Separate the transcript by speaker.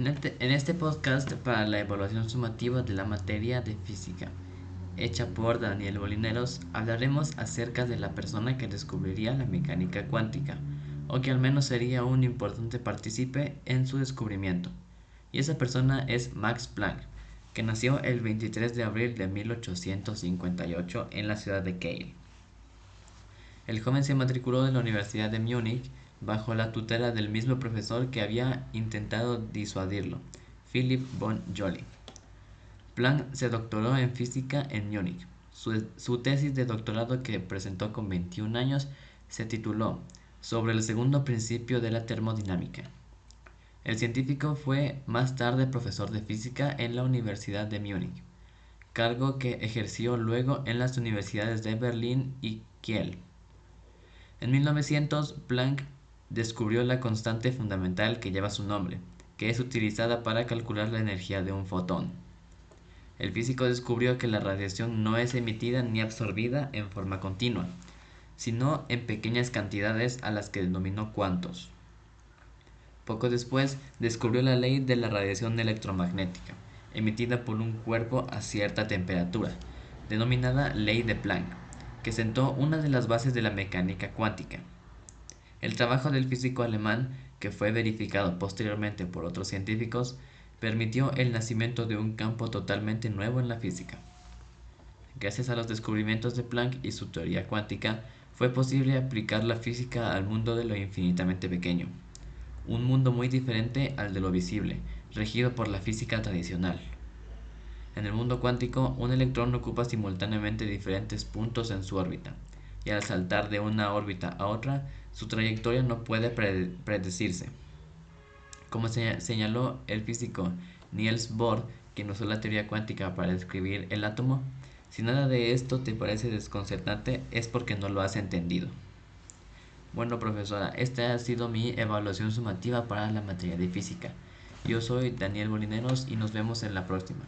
Speaker 1: En este, en este podcast para la evaluación sumativa de la materia de física, hecha por Daniel Bolineros, hablaremos acerca de la persona que descubriría la mecánica cuántica, o que al menos sería un importante partícipe en su descubrimiento. Y esa persona es Max Planck, que nació el 23 de abril de 1858 en la ciudad de Kiel. El joven se matriculó en la Universidad de Múnich bajo la tutela del mismo profesor que había intentado disuadirlo, Philip von Jolly. Planck se doctoró en física en Múnich. Su, su, tesis de doctorado que presentó con 21 años se tituló Sobre el segundo principio de la termodinámica. El científico fue más tarde profesor de física en la Universidad de Múnich, cargo que ejerció luego en las universidades de Berlín y Kiel. En 1900, Planck descubrió la constante fundamental que lleva su nombre, que es utilizada para calcular la energía de un fotón. El físico descubrió que la radiación no es emitida ni absorbida en forma continua, sino en pequeñas cantidades a las que denominó cuantos. Poco después descubrió la ley de la radiación electromagnética, emitida por un cuerpo a cierta temperatura, denominada ley de Planck, que sentó una de las bases de la mecánica cuántica. El trabajo del físico alemán, que fue verificado posteriormente por otros científicos, permitió el nacimiento de un campo totalmente nuevo en la física. Gracias a los descubrimientos de Planck y su teoría cuántica, fue posible aplicar la física al mundo de lo infinitamente pequeño, un mundo muy diferente al de lo visible, regido por la física tradicional. En el mundo cuántico, un electrón ocupa simultáneamente diferentes puntos en su órbita, y al saltar de una órbita a otra, su trayectoria no puede predecirse. Como señaló el físico Niels Bohr, quien usó la teoría cuántica para describir el átomo, si nada de esto te parece desconcertante es porque no lo has entendido. Bueno, profesora, esta ha sido mi evaluación sumativa para la materia de física. Yo soy Daniel Bolineros y nos vemos en la próxima.